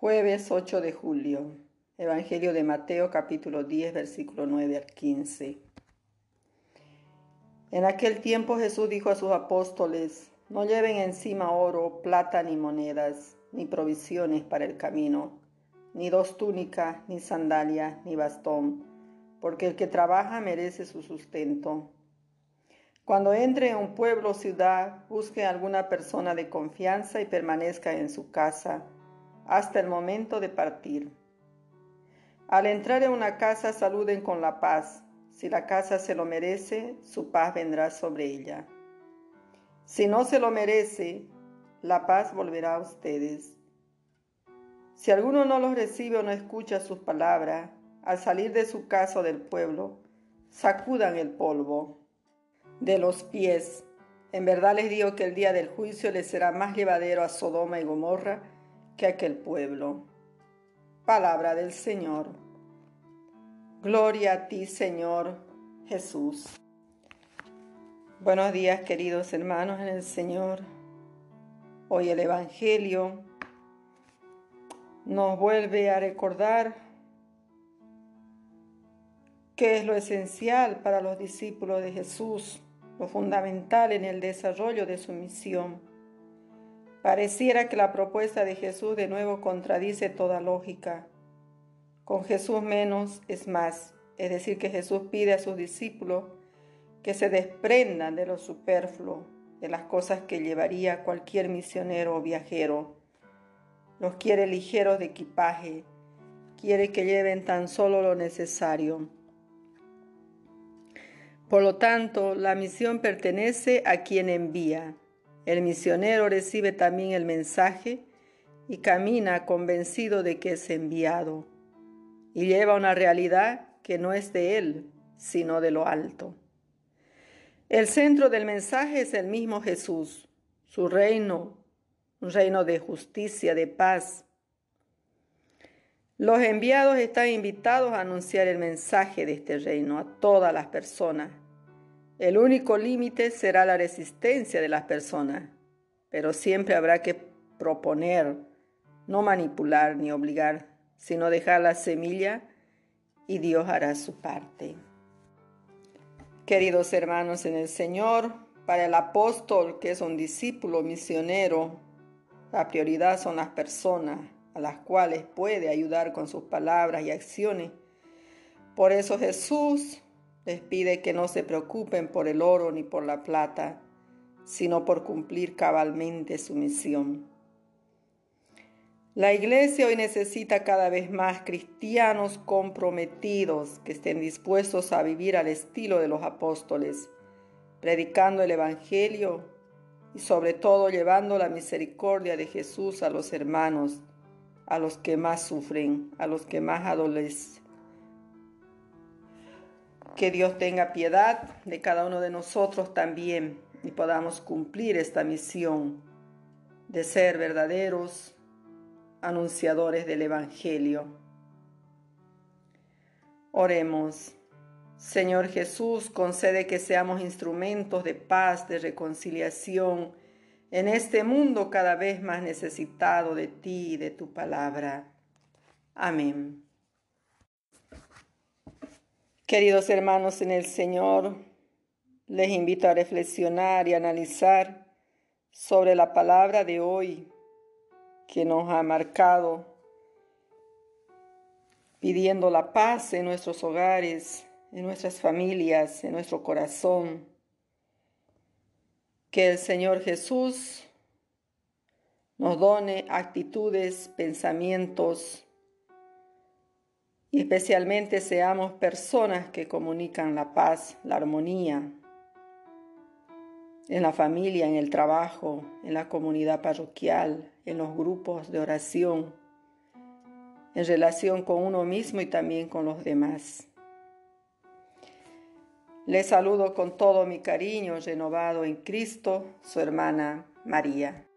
Jueves 8 de julio. Evangelio de Mateo capítulo 10 versículo 9 al 15. En aquel tiempo Jesús dijo a sus apóstoles, no lleven encima oro, plata ni monedas, ni provisiones para el camino, ni dos túnicas, ni sandalias, ni bastón, porque el que trabaja merece su sustento. Cuando entre en un pueblo o ciudad, busque a alguna persona de confianza y permanezca en su casa hasta el momento de partir. Al entrar en una casa saluden con la paz. Si la casa se lo merece, su paz vendrá sobre ella. Si no se lo merece, la paz volverá a ustedes. Si alguno no los recibe o no escucha sus palabras, al salir de su casa o del pueblo, sacudan el polvo de los pies. En verdad les digo que el día del juicio les será más llevadero a Sodoma y Gomorra que aquel pueblo. Palabra del Señor. Gloria a ti, Señor Jesús. Buenos días, queridos hermanos en el Señor. Hoy el Evangelio nos vuelve a recordar qué es lo esencial para los discípulos de Jesús, lo fundamental en el desarrollo de su misión. Pareciera que la propuesta de Jesús de nuevo contradice toda lógica. Con Jesús menos es más, es decir, que Jesús pide a sus discípulos que se desprendan de lo superfluo, de las cosas que llevaría cualquier misionero o viajero. Los quiere ligeros de equipaje, quiere que lleven tan solo lo necesario. Por lo tanto, la misión pertenece a quien envía. El misionero recibe también el mensaje y camina convencido de que es enviado y lleva una realidad que no es de él, sino de lo alto. El centro del mensaje es el mismo Jesús, su reino, un reino de justicia, de paz. Los enviados están invitados a anunciar el mensaje de este reino a todas las personas el único límite será la resistencia de las personas, pero siempre habrá que proponer, no manipular ni obligar, sino dejar la semilla y Dios hará su parte. Queridos hermanos en el Señor, para el apóstol que es un discípulo misionero, la prioridad son las personas a las cuales puede ayudar con sus palabras y acciones. Por eso Jesús les pide que no se preocupen por el oro ni por la plata, sino por cumplir cabalmente su misión. La iglesia hoy necesita cada vez más cristianos comprometidos que estén dispuestos a vivir al estilo de los apóstoles, predicando el Evangelio y sobre todo llevando la misericordia de Jesús a los hermanos, a los que más sufren, a los que más adolecen que Dios tenga piedad de cada uno de nosotros también y podamos cumplir esta misión de ser verdaderos anunciadores del Evangelio. Oremos. Señor Jesús, concede que seamos instrumentos de paz, de reconciliación en este mundo cada vez más necesitado de ti y de tu palabra. Amén. Queridos hermanos en el Señor, les invito a reflexionar y analizar sobre la palabra de hoy que nos ha marcado, pidiendo la paz en nuestros hogares, en nuestras familias, en nuestro corazón. Que el Señor Jesús nos done actitudes, pensamientos, y especialmente seamos personas que comunican la paz, la armonía en la familia, en el trabajo, en la comunidad parroquial, en los grupos de oración, en relación con uno mismo y también con los demás. Les saludo con todo mi cariño renovado en Cristo, su hermana María.